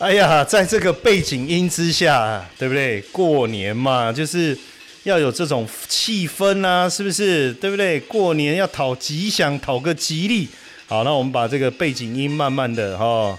哎呀，在这个背景音之下，对不对？过年嘛，就是。要有这种气氛啊，是不是？对不对？过年要讨吉祥，讨个吉利。好，那我们把这个背景音慢慢的哈。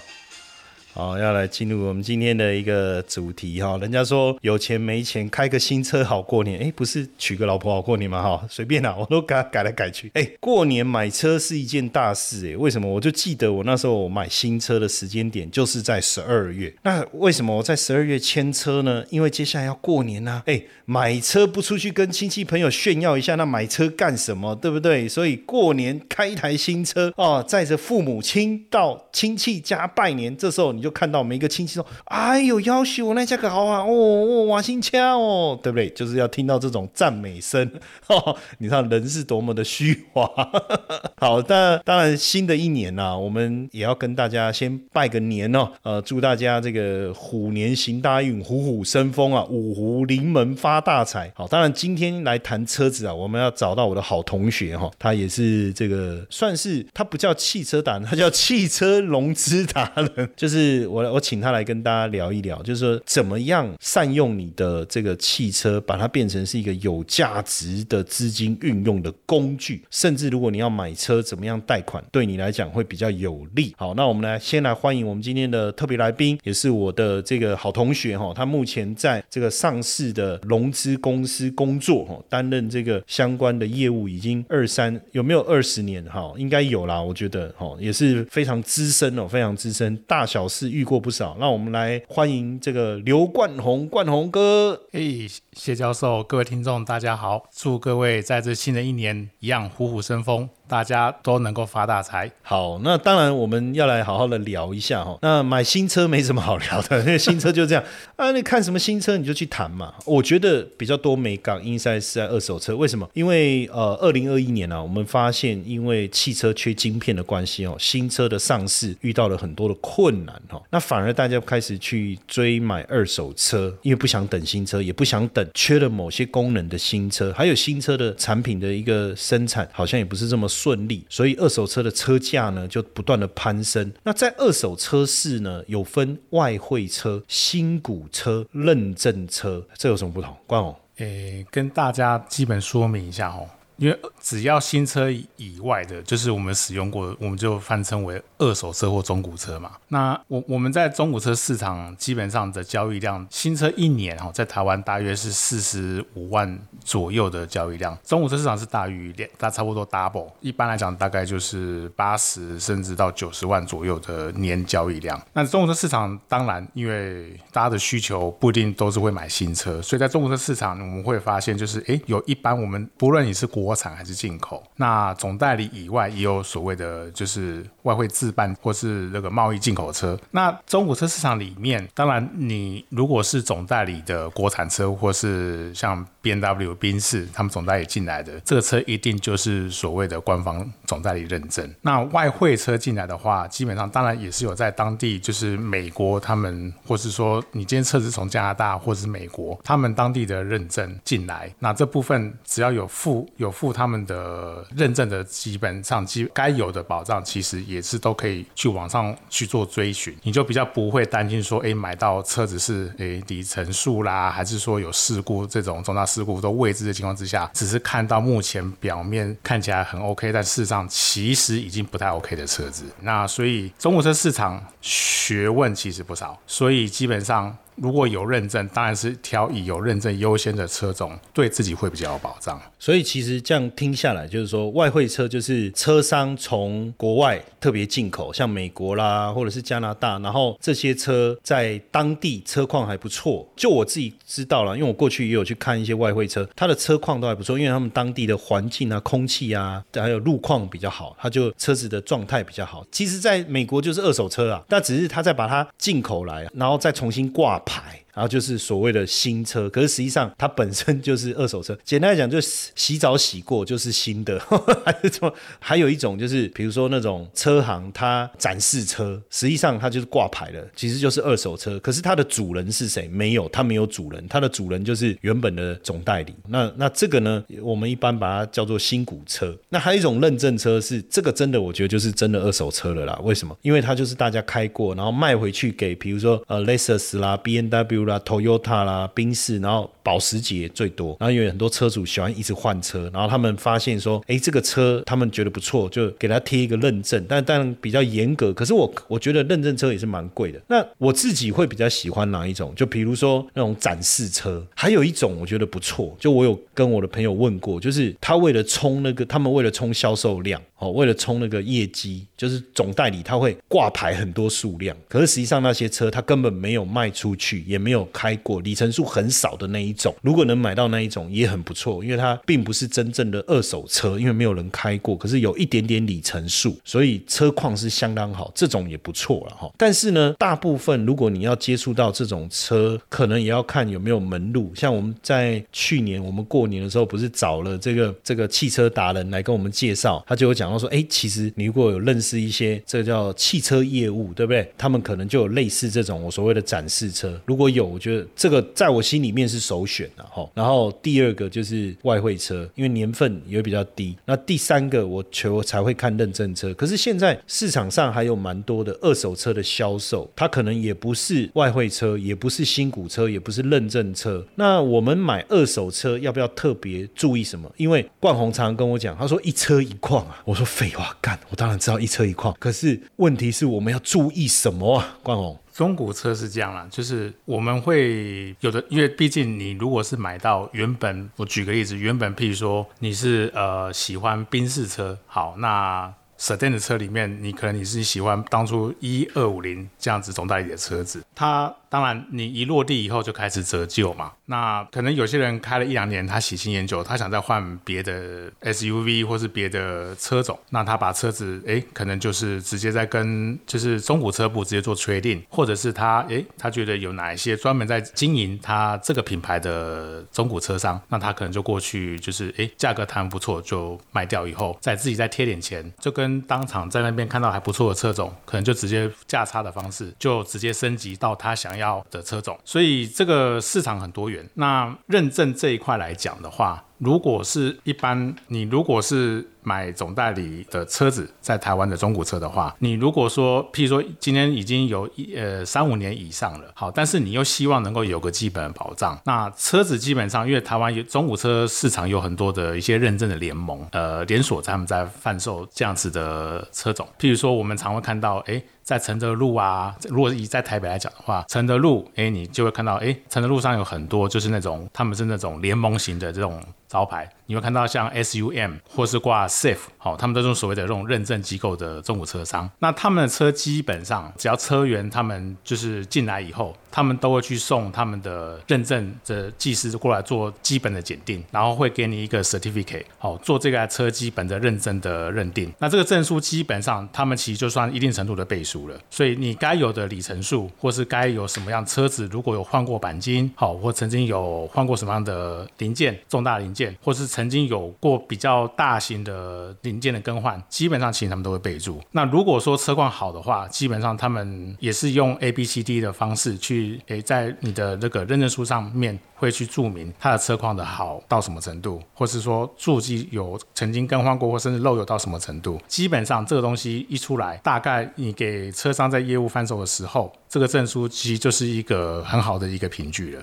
好，要来进入我们今天的一个主题哈。人家说有钱没钱开个新车好过年，哎，不是娶个老婆好过年吗？哈，随便啦，我都改改来改去。哎，过年买车是一件大事哎，为什么？我就记得我那时候我买新车的时间点就是在十二月。那为什么我在十二月签车呢？因为接下来要过年呐。哎，买车不出去跟亲戚朋友炫耀一下，那买车干什么？对不对？所以过年开一台新车哦，载着父母亲到亲戚家拜年，这时候你。就看到每一个亲戚说：“哎呦，要求我那价格好啊，哦哦，瓦新枪哦，对不对？就是要听到这种赞美声。你看人是多么的虚华。好，但当然新的一年呐，我们也要跟大家先拜个年哦。呃，祝大家这个虎年行大运，虎虎生风啊，五湖临门发大财。好，当然今天来谈车子啊，我们要找到我的好同学哈，他也是这个算是他不叫汽车达人，他叫汽车融资达人，就是。我我请他来跟大家聊一聊，就是说怎么样善用你的这个汽车，把它变成是一个有价值的资金运用的工具，甚至如果你要买车，怎么样贷款对你来讲会比较有利。好，那我们来先来欢迎我们今天的特别来宾，也是我的这个好同学哈，他目前在这个上市的融资公司工作哈，担任这个相关的业务已经二三有没有二十年哈？应该有啦，我觉得哈也是非常资深哦，非常资深，大小。是遇过不少，那我们来欢迎这个刘冠宏，冠宏哥。嘿，谢教授，各位听众，大家好，祝各位在这新的一年一样虎虎生风。大家都能够发大财。好，那当然我们要来好好的聊一下哈。那买新车没什么好聊的，因 为新车就这样啊。你看什么新车你就去谈嘛。我觉得比较多美港应该是在二手车。为什么？因为呃，二零二一年呢，我们发现因为汽车缺晶片的关系哦，新车的上市遇到了很多的困难哈。那反而大家开始去追买二手车，因为不想等新车，也不想等缺了某些功能的新车，还有新车的产品的一个生产好像也不是这么。顺利，所以二手车的车价呢就不断的攀升。那在二手车市呢，有分外汇车、新股车、认证车，这有什么不同？关宏，诶，跟大家基本说明一下哦。因为只要新车以外的，就是我们使用过，我们就翻称为二手车或中古车嘛。那我我们在中古车市场基本上的交易量，新车一年哈，在台湾大约是四十五万左右的交易量，中古车市场是大于两，大差不多 double。一般来讲，大概就是八十甚至到九十万左右的年交易量。那中古车市场当然，因为大家的需求不一定都是会买新车，所以在中古车市场，我们会发现就是，哎，有一般我们不论你是国国产还是进口？那总代理以外也有所谓的，就是外汇自办或是那个贸易进口车。那中古车市场里面，当然你如果是总代理的国产车，或是像 B N W、宾士他们总代理进来的这个车，一定就是所谓的官方总代理认证。那外汇车进来的话，基本上当然也是有在当地，就是美国他们，或是说你今天车子从加拿大或是美国，他们当地的认证进来。那这部分只要有付有。付他们的认证的基本上基该有的保障，其实也是都可以去网上去做追寻，你就比较不会担心说，哎，买到车子是哎里程数啦，还是说有事故这种重大事故都未知的情况之下，只是看到目前表面看起来很 OK，但事实上其实已经不太 OK 的车子。那所以中国车市场学问其实不少，所以基本上。如果有认证，当然是挑以有认证优先的车种，对自己会比较有保障。所以其实这样听下来，就是说外汇车就是车商从国外特别进口，像美国啦，或者是加拿大，然后这些车在当地车况还不错。就我自己知道了，因为我过去也有去看一些外汇车，它的车况都还不错，因为他们当地的环境啊、空气啊，还有路况比较好，它就车子的状态比较好。其实，在美国就是二手车啊，但只是他在把它进口来，然后再重新挂牌。然后就是所谓的新车，可是实际上它本身就是二手车。简单来讲，就洗澡洗过就是新的。还是什么？还有一种就是，比如说那种车行它展示车，实际上它就是挂牌的，其实就是二手车。可是它的主人是谁？没有，它没有主人，它的主人就是原本的总代理。那那这个呢，我们一般把它叫做新股车。那还有一种认证车是这个真的，我觉得就是真的二手车了啦。为什么？因为它就是大家开过，然后卖回去给，比如说呃，Lexus 啦，B N W。啦，Toyota 啦，宾士，然后保时捷最多，然后有很多车主喜欢一直换车，然后他们发现说，哎，这个车他们觉得不错，就给他贴一个认证，但但比较严格。可是我我觉得认证车也是蛮贵的。那我自己会比较喜欢哪一种？就比如说那种展示车，还有一种我觉得不错，就我有跟我的朋友问过，就是他为了冲那个，他们为了冲销售量，哦，为了冲那个业绩，就是总代理他会挂牌很多数量，可是实际上那些车他根本没有卖出去，也没有开过，里程数很少的那一种，如果能买到那一种也很不错，因为它并不是真正的二手车，因为没有人开过，可是有一点点里程数，所以车况是相当好，这种也不错了哈。但是呢，大部分如果你要接触到这种车，可能也要看有没有门路。像我们在去年我们过年的时候，不是找了这个这个汽车达人来跟我们介绍，他就有讲到说，哎，其实你如果有认识一些这叫汽车业务，对不对？他们可能就有类似这种我所谓的展示车，如果有。我觉得这个在我心里面是首选的哈。然后第二个就是外汇车，因为年份也比较低。那第三个我求才会看认证车。可是现在市场上还有蛮多的二手车的销售，它可能也不是外汇车，也不是新股车，也不是认证车。那我们买二手车要不要特别注意什么？因为冠宏常常跟我讲，他说一车一况啊。我说废话干，我当然知道一车一况。可是问题是我们要注意什么啊？冠宏？中古车是这样啦，就是我们会有的，因为毕竟你如果是买到原本，我举个例子，原本譬如说你是呃喜欢宾士车，好，那。s e d a n 的车里面，你可能你是喜欢当初一二五零这样子总代理的车子，它当然你一落地以后就开始折旧嘛。那可能有些人开了一两年，他喜新厌旧，他想再换别的 SUV 或是别的车种，那他把车子哎，可能就是直接在跟就是中古车部直接做 trading，或者是他哎，他觉得有哪一些专门在经营他这个品牌的中古车商，那他可能就过去就是哎，价格谈不错就卖掉以后，再自己再贴点钱，就跟当场在那边看到还不错的车种，可能就直接价差的方式，就直接升级到他想要要的车种。所以这个市场很多元。那认证这一块来讲的话，如果是一般，你如果是买总代理的车子，在台湾的中古车的话，你如果说，譬如说今天已经有一呃三五年以上了，好，但是你又希望能够有个基本保障，那车子基本上，因为台湾有中古车市场有很多的一些认证的联盟，呃，连锁他们在贩售这样子的车种，譬如说我们常会看到，哎。在承德路啊，如果以在台北来讲的话，承德路，哎，你就会看到，哎，承德路上有很多就是那种他们是那种联盟型的这种招牌。你会看到像 SUM 或是挂 Safe，好，他们都是所谓的这种认证机构的中古车商。那他们的车基本上，只要车源他们就是进来以后，他们都会去送他们的认证的技师过来做基本的检定，然后会给你一个 certificate，好，做这个车基本的认证的认定。那这个证书基本上，他们其实就算一定程度的背书了。所以你该有的里程数，或是该有什么样车子，如果有换过钣金，好，或曾经有换过什么样的零件，重大零件，或是曾曾经有过比较大型的零件的更换，基本上其实他们都会备注。那如果说车况好的话，基本上他们也是用 A B C D 的方式去诶，在你的那个认证书上面会去注明它的车况的好到什么程度，或是说注记有曾经更换过或甚至漏油到什么程度。基本上这个东西一出来，大概你给车商在业务翻手的时候，这个证书其实就是一个很好的一个凭据了。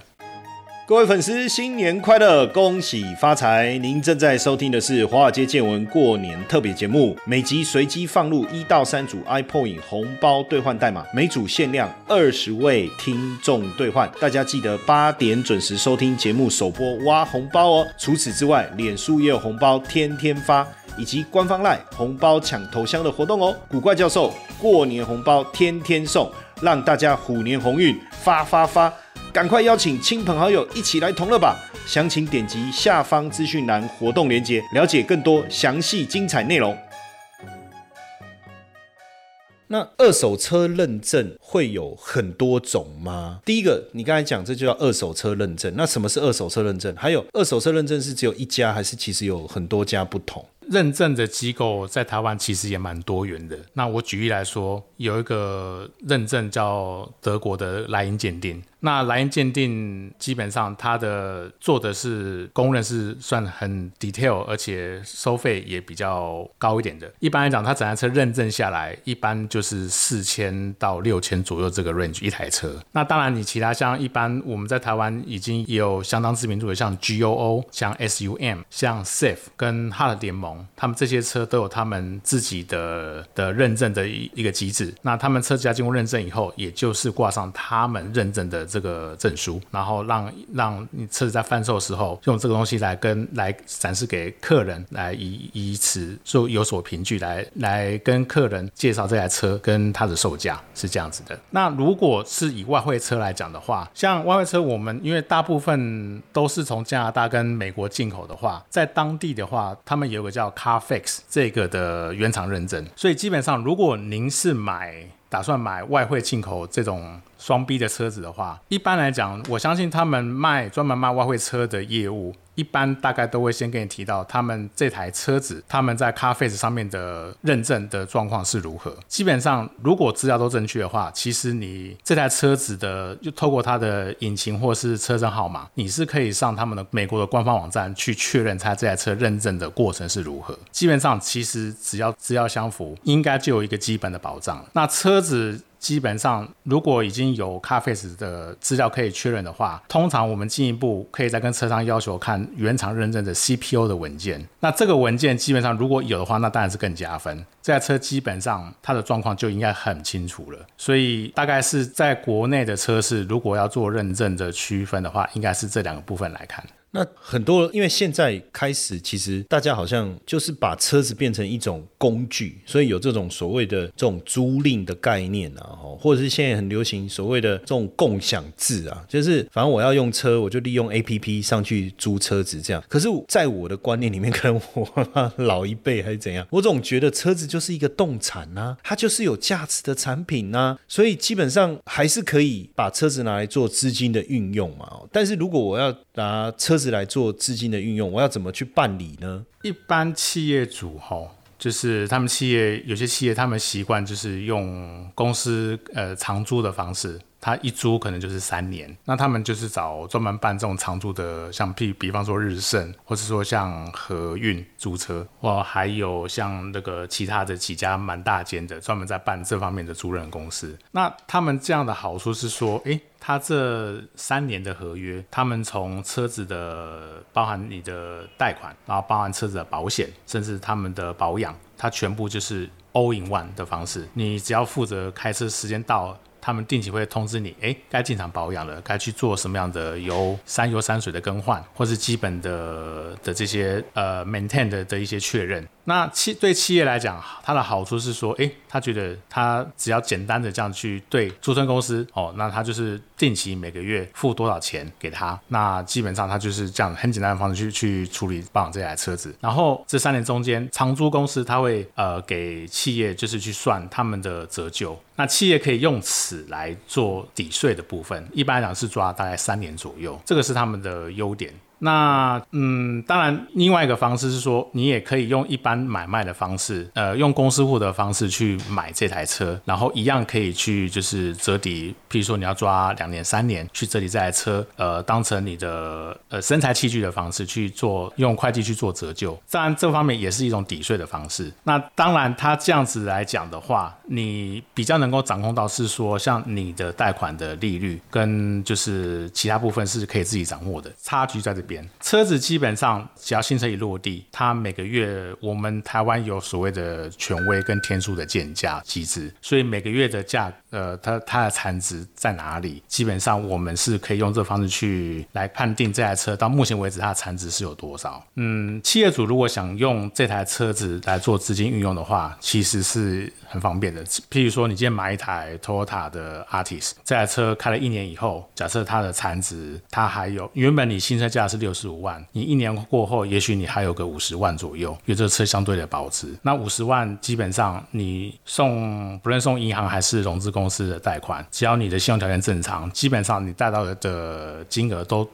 各位粉丝，新年快乐，恭喜发财！您正在收听的是《华尔街见闻》过年特别节目，每集随机放入一到三组 iPoint 红包兑换代码，每组限量二十位听众兑换。大家记得八点准时收听节目首播挖红包哦！除此之外，脸书也有红包天天发，以及官方赖红包抢头香的活动哦。古怪教授过年红包天天送，让大家虎年鸿运发发发！赶快邀请亲朋好友一起来同乐吧！详情点击下方资讯栏活动链接，了解更多详细精彩内容。那二手车认证会有很多种吗？第一个，你刚才讲这就叫二手车认证。那什么是二手车认证？还有二手车认证是只有一家，还是其实有很多家不同？认证的机构在台湾其实也蛮多元的。那我举例来说，有一个认证叫德国的莱茵鉴定。那莱茵鉴定基本上它的做的是公认是算很 detail，而且收费也比较高一点的。一般来讲，它整台车认证下来，一般就是四千到六千左右这个 range 一台车。那当然，你其他像一般我们在台湾已经也有相当知名度的，像 GOO、像 SUM、像 Safe 跟 Hard 联盟。他们这些车都有他们自己的的认证的一一个机制。那他们车架经过认证以后，也就是挂上他们认证的这个证书，然后让让你车子在贩售的时候用这个东西来跟来展示给客人，来以以此做有所凭据，来来跟客人介绍这台车跟它的售价是这样子的。那如果是以外汇车来讲的话，像外汇车，我们因为大部分都是从加拿大跟美国进口的话，在当地的话，他们有个叫 Carfax 这个的原厂认证，所以基本上如果您是买打算买外汇进口这种双 B 的车子的话，一般来讲，我相信他们卖专门卖外汇车的业务。一般大概都会先跟你提到他们这台车子，他们在 Carface 上面的认证的状况是如何。基本上，如果资料都正确的话，其实你这台车子的就透过它的引擎或是车身号码，你是可以上他们的美国的官方网站去确认它这台车认证的过程是如何。基本上，其实只要资料相符，应该就有一个基本的保障。那车子。基本上，如果已经有 Carface 的资料可以确认的话，通常我们进一步可以再跟车商要求看原厂认证的 CPU 的文件。那这个文件基本上如果有的话，那当然是更加分。这台车基本上它的状况就应该很清楚了。所以大概是在国内的车市，如果要做认证的区分的话，应该是这两个部分来看。那很多，因为现在开始，其实大家好像就是把车子变成一种工具，所以有这种所谓的这种租赁的概念啊，或者是现在很流行所谓的这种共享制啊，就是反正我要用车，我就利用 A P P 上去租车子这样。可是，在我的观念里面，可能我老一辈还是怎样，我总觉得车子就是一个动产呐，它就是有价值的产品呐，所以基本上还是可以把车子拿来做资金的运用嘛。但是如果我要拿车子来做资金的运用，我要怎么去办理呢？一般企业主哈，就是他们企业有些企业，他们习惯就是用公司呃长租的方式。他一租可能就是三年，那他们就是找专门办这种长租的，像譬比方说日盛，或是说像和运租车，或还有像那个其他的几家蛮大间的，专门在办这方面的租赁公司。那他们这样的好处是说，诶，他这三年的合约，他们从车子的包含你的贷款，然后包含车子的保险，甚至他们的保养，它全部就是 all in one 的方式，你只要负责开车时间到。他们定期会通知你，哎，该进场保养了，该去做什么样的油、三油、三水的更换，或是基本的的这些呃 maintain 的的一些确认。那企对企业来讲，它的好处是说，哎，他觉得他只要简单的这样去对租车公司，哦，那他就是定期每个月付多少钱给他，那基本上他就是这样很简单的方式去去处理保养这台车子。然后这三年中间，长租公司他会呃给企业就是去算他们的折旧，那企业可以用此来做抵税的部分，一般来讲是抓大概三年左右，这个是他们的优点。那嗯，当然，另外一个方式是说，你也可以用一般买卖的方式，呃，用公司户的方式去买这台车，然后一样可以去就是折抵，譬如说你要抓两年、三年去折抵这台车，呃，当成你的呃生财器具的方式去做，用会计去做折旧。当然，这方面也是一种抵税的方式。那当然，它这样子来讲的话，你比较能够掌控到是说，像你的贷款的利率跟就是其他部分是可以自己掌握的，差距在这车子基本上只要新车一落地，它每个月我们台湾有所谓的权威跟天数的建价机制，所以每个月的价，呃，它它的残值在哪里，基本上我们是可以用这个方式去来判定这台车到目前为止它的残值是有多少。嗯，企业主如果想用这台车子来做资金运用的话，其实是很方便的。譬如说，你今天买一台 Toyota 的 Artis，这台车开了一年以后，假设它的残值它还有原本你新车价是六十五万，你一年过后，也许你还有个五十万左右，因为这个车相对的保值。那五十万基本上你送不论送银行还是融资公司的贷款，只要你的信用条件正常，基本上你贷到的金额都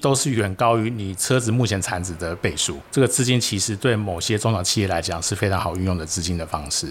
都是远高于你车子目前残值的倍数。这个资金其实对某些中小企业来讲是非常好运用的资金的方式。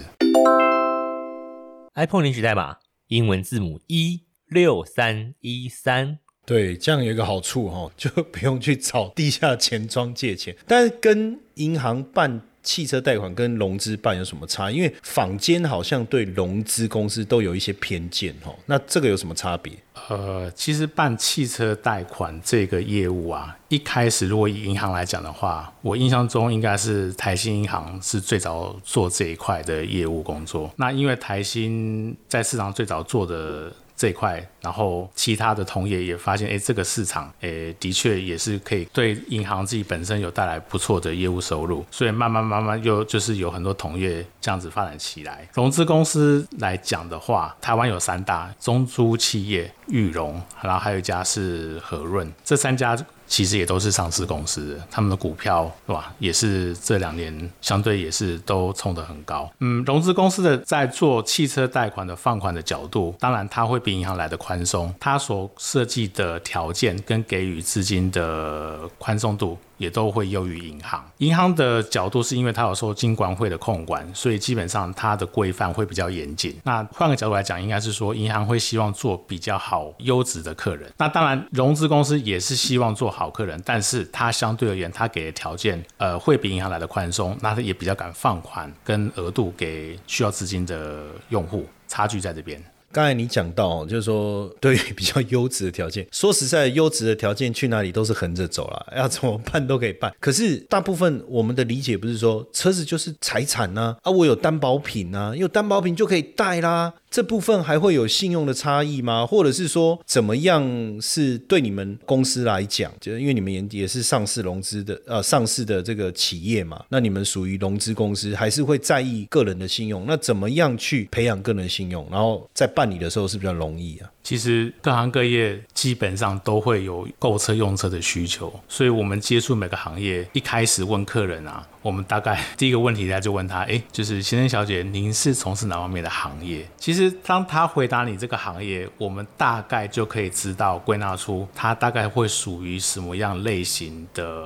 iPhone 领取代码英文字母一六三一三。对，这样有一个好处哈，就不用去找地下钱庄借钱。但是跟银行办汽车贷款跟融资办有什么差？因为坊间好像对融资公司都有一些偏见哦。那这个有什么差别？呃，其实办汽车贷款这个业务啊，一开始如果以银行来讲的话，我印象中应该是台新银行是最早做这一块的业务工作。那因为台新在市场最早做的。这一块，然后其他的同业也发现，哎，这个市场，哎，的确也是可以对银行自己本身有带来不错的业务收入，所以慢慢慢慢又就是有很多同业这样子发展起来。融资公司来讲的话，台湾有三大中租企业，裕融，然后还有一家是和润，这三家。其实也都是上市公司，他们的股票是吧？也是这两年相对也是都冲得很高。嗯，融资公司的在做汽车贷款的放款的角度，当然它会比银行来的宽松，它所设计的条件跟给予资金的宽松度。也都会优于银行。银行的角度是因为它有受金管会的控管，所以基本上它的规范会比较严谨。那换个角度来讲，应该是说银行会希望做比较好优质的客人。那当然，融资公司也是希望做好客人，但是它相对而言，它给的条件呃会比银行来的宽松，那它也比较敢放款跟额度给需要资金的用户，差距在这边。刚才你讲到，就是说对于 比较优质的条件，说实在，优质的条件去哪里都是横着走了，要怎么办都可以办。可是大部分我们的理解不是说车子就是财产呢？啊，我有担保品啊，有担保品就可以贷啦。这部分还会有信用的差异吗？或者是说怎么样是对你们公司来讲，就是因为你们也也是上市融资的呃上市的这个企业嘛，那你们属于融资公司，还是会在意个人的信用？那怎么样去培养个人信用？然后在办理的时候是比较容易啊？其实各行各业基本上都会有购车用车的需求，所以我们接触每个行业，一开始问客人啊，我们大概第一个问题，大家就问他，哎，就是先生小姐，您是从事哪方面的行业？其实其实当他回答你这个行业，我们大概就可以知道归纳出他大概会属于什么样类型的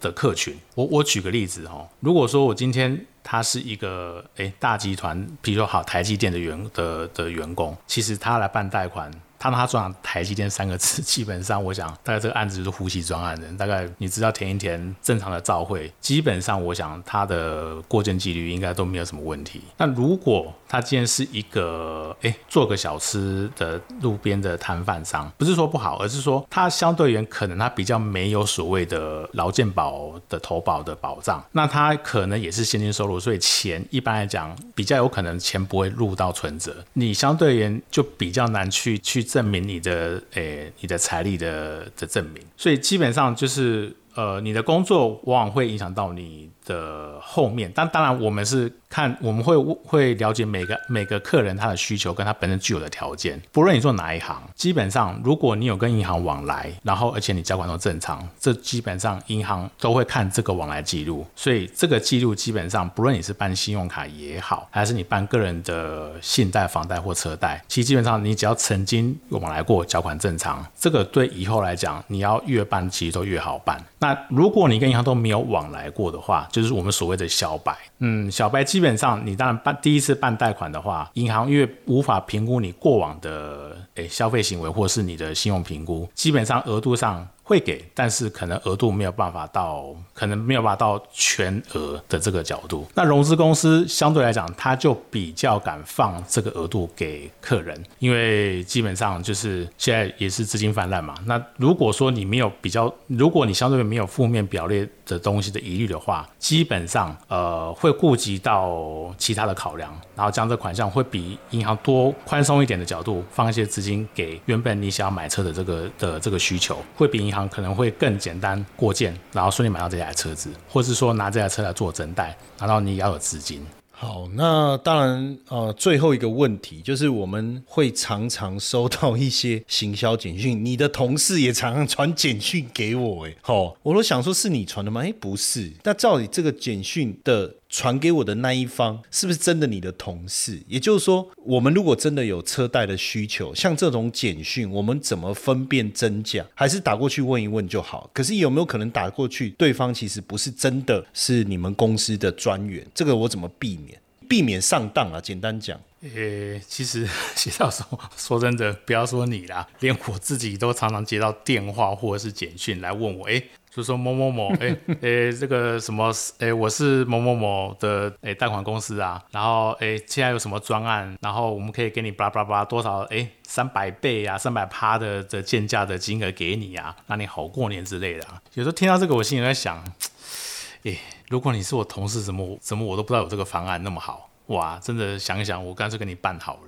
的客群。我我举个例子哈，如果说我今天。他是一个诶大集团，比如说好台积电的员的的员工，其实他来办贷款。他他转台积电三个字，基本上我想大概这个案子就是呼吸专案人。大概你知道填一填正常的照会，基本上我想他的过件几率应该都没有什么问题。那如果他今天是一个哎做个小吃的路边的摊贩商，不是说不好，而是说他相对言可能他比较没有所谓的劳健保的投保的保障，那他可能也是现金收入，所以钱一般来讲比较有可能钱不会入到存折，你相对言就比较难去去。证明你的诶，你的财力的的证明，所以基本上就是呃，你的工作往往会影响到你。的后面，但当然我们是看我们会会了解每个每个客人他的需求跟他本身具有的条件。不论你做哪一行，基本上如果你有跟银行往来，然后而且你缴款都正常，这基本上银行都会看这个往来记录。所以这个记录基本上不论你是办信用卡也好，还是你办个人的信贷、房贷或车贷，其实基本上你只要曾经往来过，缴款正常，这个对以后来讲，你要越办其实都越好办。那如果你跟银行都没有往来过的话，就是我们所谓的小白。嗯，小白基基本上你当然办第一次办贷款的话，银行因为无法评估你过往的诶消费行为或是你的信用评估，基本上额度上。会给，但是可能额度没有办法到，可能没有办法到全额的这个角度。那融资公司相对来讲，他就比较敢放这个额度给客人，因为基本上就是现在也是资金泛滥嘛。那如果说你没有比较，如果你相对没有负面表列的东西的疑虑的话，基本上呃会顾及到其他的考量，然后将这款项会比银行多宽松一点的角度放一些资金给原本你想要买车的这个的这个需求，会比银行。可能会更简单过件，然后顺利买到这台车子，或是说拿这台车来做增贷，然后你也要有资金。好，那当然，呃，最后一个问题就是我们会常常收到一些行销简讯，你的同事也常常传简讯给我，哎，好，我都想说是你传的吗？哎，不是，那照理这个简讯的。传给我的那一方是不是真的你的同事？也就是说，我们如果真的有车贷的需求，像这种简讯，我们怎么分辨真假？还是打过去问一问就好？可是有没有可能打过去，对方其实不是真的是你们公司的专员？这个我怎么避免？避免上当啊？简单讲，呃，其实 写到说说真的，不要说你啦，连我自己都常常接到电话或者是简讯来问我，哎。就说某某某，哎哎，这个什么，哎，我是某某某的哎贷款公司啊，然后哎，现在有什么专案，然后我们可以给你巴拉巴拉巴多少，哎，三百倍啊，三百趴的的建价的金额给你啊，让你好过年之类的。有时候听到这个，我心里在想，哎，如果你是我同事，怎么怎么我都不知道有这个方案那么好，哇，真的想一想，我干脆跟你办好了。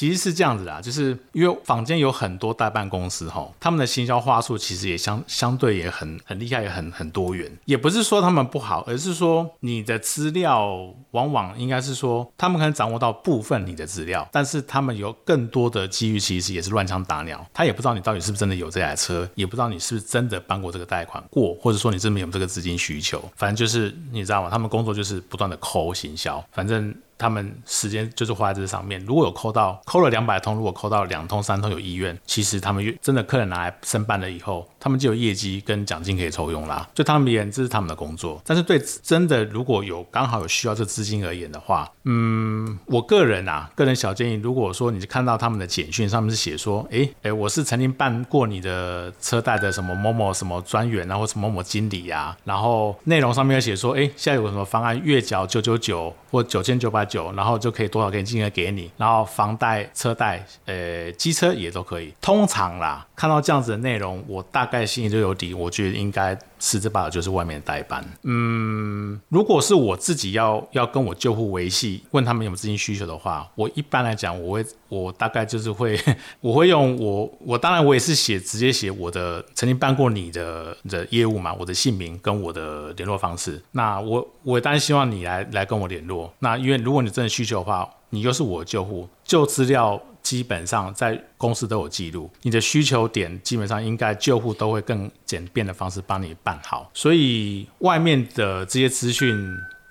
其实是这样子啊，就是因为坊间有很多代办公司哈，他们的行销话术其实也相相对也很很厉害，也很很多元。也不是说他们不好，而是说你的资料往往应该是说他们可能掌握到部分你的资料，但是他们有更多的机遇，其实也是乱枪打鸟。他也不知道你到底是不是真的有这台车，也不知道你是不是真的办过这个贷款过，或者说你真的有这个资金需求。反正就是你知道吗？他们工作就是不断的抠行销，反正。他们时间就是花在这上面。如果有扣到扣了两百通，如果扣到两通三通有意愿，其实他们真的客人拿来申办了以后，他们就有业绩跟奖金可以抽用啦。就他们而言，这是他们的工作。但是对真的如果有刚好有需要这资金而言的话，嗯，我个人啊，个人小建议，如果说你看到他们的简讯上面是写说，哎哎，我是曾经办过你的车贷的什么某某什么专员啊，或什么某某经理呀，然后内容上面要写说，哎，现在有什么方案，月缴九九九或九千九百。酒，然后就可以多少点金额给你，然后房贷、车贷，呃，机车也都可以。通常啦，看到这样子的内容，我大概心里就有底，我觉得应该十之八九就是外面代班。嗯，如果是我自己要要跟我救护维系，问他们有没有资金需求的话，我一般来讲，我会我大概就是会 我会用我我当然我也是写直接写我的曾经办过你的的业务嘛，我的姓名跟我的联络方式。那我我当然希望你来来跟我联络。那因为如果你真的需求的话，你又是我救护，旧资料基本上在公司都有记录，你的需求点基本上应该救护都会更简便的方式帮你办好，所以外面的这些资讯。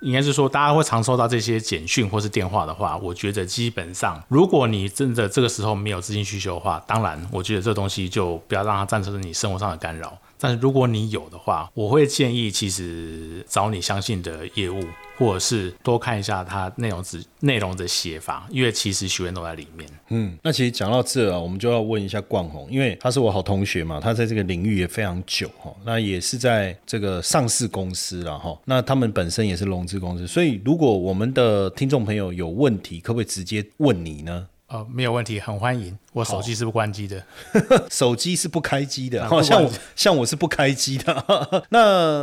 应该是说大家会常收到这些简讯或是电话的话，我觉得基本上，如果你真的这个时候没有资金需求的话，当然，我觉得这东西就不要让它造成你生活上的干扰。但是如果你有的话，我会建议其实找你相信的业务，或者是多看一下它内容字内容的写法，因为其实学员都在里面。嗯，那其实讲到这啊，我们就要问一下冠宏，因为他是我好同学嘛，他在这个领域也非常久哈，那也是在这个上市公司了哈，那他们本身也是融资公司，所以如果我们的听众朋友有问题，可不可以直接问你呢？呃，没有问题，很欢迎。我手机是不关机的，手机是不开机的，像我像我是不开机的。那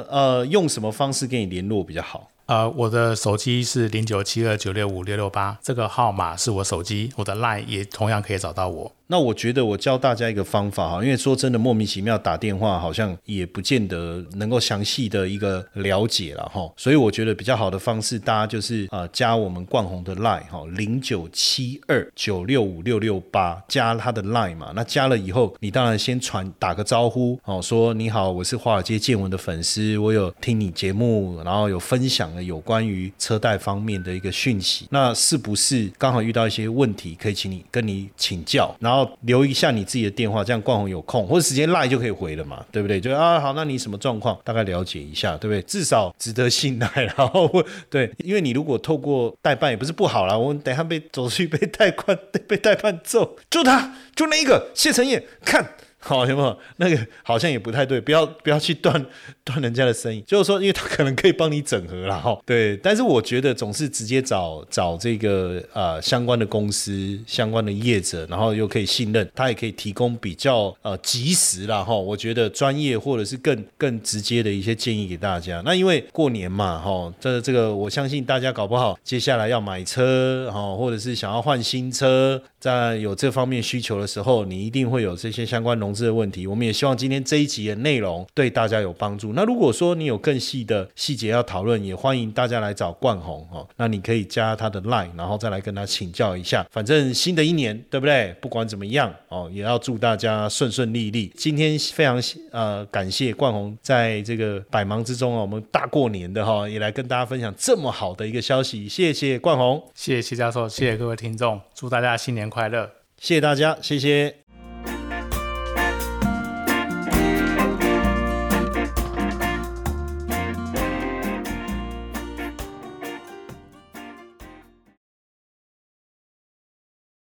呃，用什么方式跟你联络比较好？呃，我的手机是零九七二九六五六六八，这个号码是我手机，我的 line 也同样可以找到我。那我觉得我教大家一个方法哈，因为说真的，莫名其妙打电话好像也不见得能够详细的一个了解了哈，所以我觉得比较好的方式，大家就是呃加我们冠宏的 line 哈，零九七二九六五六六八，加他的 line 嘛。那加了以后，你当然先传打个招呼哦，说你好，我是华尔街见闻的粉丝，我有听你节目，然后有分享有关于车贷方面的一个讯息。那是不是刚好遇到一些问题，可以请你跟你请教，然后留一下你自己的电话，这样冠宏有空或者时间赖就可以回了嘛，对不对？就啊好，那你什么状况，大概了解一下，对不对？至少值得信赖，然后对，因为你如果透过代办也不是不好啦，我们等一下被走出去被代办 被代办揍，就他就那一个谢成业，看。好，有没有那个好像也不太对，不要不要去断断人家的生意，就是说，因为他可能可以帮你整合啦，哈，对。但是我觉得总是直接找找这个呃相关的公司、相关的业者，然后又可以信任，他也可以提供比较呃及时啦，哈。我觉得专业或者是更更直接的一些建议给大家。那因为过年嘛，哈，这这个我相信大家搞不好接下来要买车，哈，或者是想要换新车，在有这方面需求的时候，你一定会有这些相关融资的问题。我们也希望今天这一集的内容对大家有帮助。那如果说你有更细的细节要讨论，也欢迎大家来找冠宏哦。那你可以加他的 line，然后再来跟他请教一下。反正新的一年，对不对？不管怎么样哦，也要祝大家顺顺利利。今天非常呃感谢冠宏在这个百忙之中啊，我们大过年的哈、也来跟大家分享这么好的一个消息，谢谢冠宏，谢谢谢教授，谢谢各位听众，祝大家新年快乐。谢谢大家，谢谢。